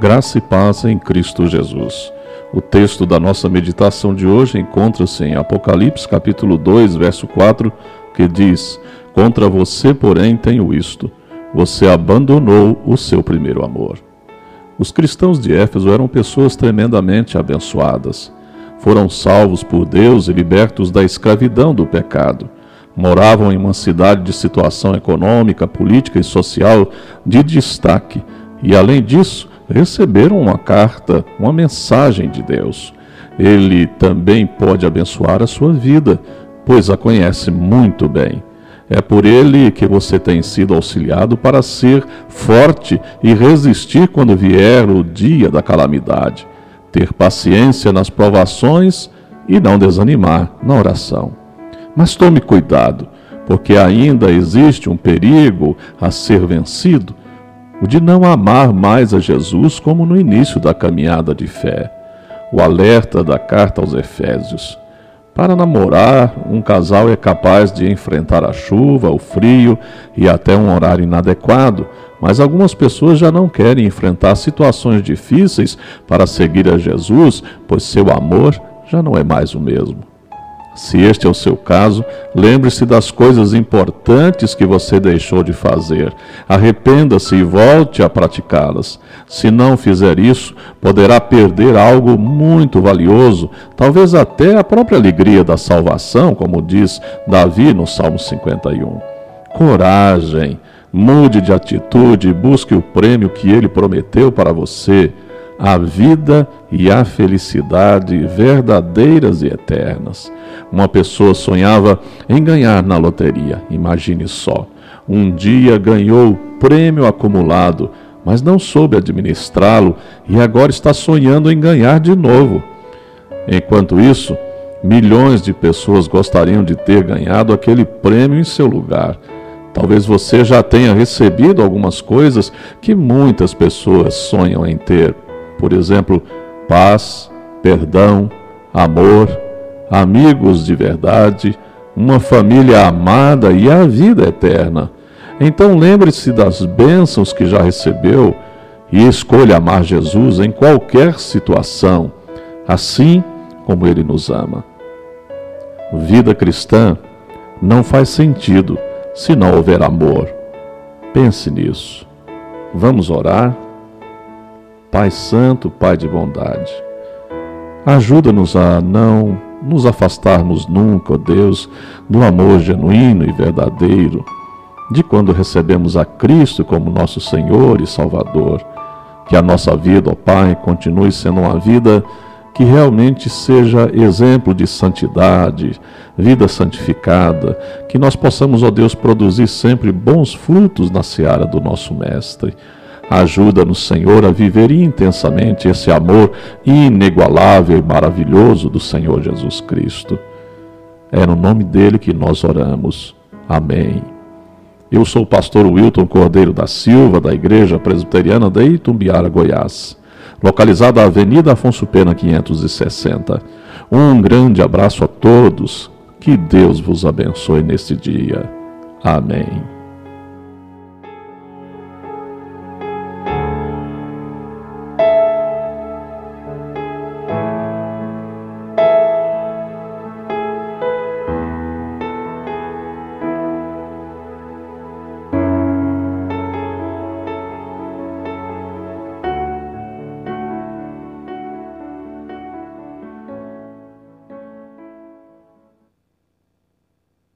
Graça e paz em Cristo Jesus. O texto da nossa meditação de hoje encontra-se em Apocalipse capítulo 2, verso 4, que diz: Contra você, porém, tenho isto: você abandonou o seu primeiro amor. Os cristãos de Éfeso eram pessoas tremendamente abençoadas. Foram salvos por Deus e libertos da escravidão do pecado. Moravam em uma cidade de situação econômica, política e social de destaque, e além disso, receberam uma carta, uma mensagem de Deus. Ele também pode abençoar a sua vida, pois a conhece muito bem. É por ele que você tem sido auxiliado para ser forte e resistir quando vier o dia da calamidade, ter paciência nas provações e não desanimar na oração. Mas tome cuidado, porque ainda existe um perigo a ser vencido o de não amar mais a Jesus como no início da caminhada de fé. O alerta da carta aos Efésios. Para namorar, um casal é capaz de enfrentar a chuva, o frio e até um horário inadequado, mas algumas pessoas já não querem enfrentar situações difíceis para seguir a Jesus, pois seu amor já não é mais o mesmo. Se este é o seu caso, lembre-se das coisas importantes que você deixou de fazer. Arrependa-se e volte a praticá-las. Se não fizer isso, poderá perder algo muito valioso, talvez até a própria alegria da salvação, como diz Davi no Salmo 51. Coragem, mude de atitude e busque o prêmio que ele prometeu para você a vida e a felicidade verdadeiras e eternas. Uma pessoa sonhava em ganhar na loteria, imagine só. Um dia ganhou o prêmio acumulado, mas não soube administrá-lo e agora está sonhando em ganhar de novo. Enquanto isso, milhões de pessoas gostariam de ter ganhado aquele prêmio em seu lugar. Talvez você já tenha recebido algumas coisas que muitas pessoas sonham em ter por exemplo, paz, perdão, amor, amigos de verdade, uma família amada e a vida eterna. Então lembre-se das bênçãos que já recebeu e escolha amar Jesus em qualquer situação, assim como ele nos ama. Vida cristã não faz sentido se não houver amor. Pense nisso. Vamos orar? Pai Santo, Pai de bondade. Ajuda-nos a não nos afastarmos nunca, ó Deus, do amor genuíno e verdadeiro, de quando recebemos a Cristo como nosso Senhor e Salvador. Que a nossa vida, ó Pai, continue sendo uma vida que realmente seja exemplo de santidade, vida santificada, que nós possamos, ó Deus, produzir sempre bons frutos na seara do nosso Mestre. Ajuda-nos, Senhor, a viver intensamente esse amor inigualável e maravilhoso do Senhor Jesus Cristo. É no nome dele que nós oramos. Amém. Eu sou o pastor Wilton Cordeiro da Silva, da Igreja Presbiteriana de Itumbiara, Goiás, localizada na Avenida Afonso Pena 560. Um grande abraço a todos. Que Deus vos abençoe neste dia. Amém.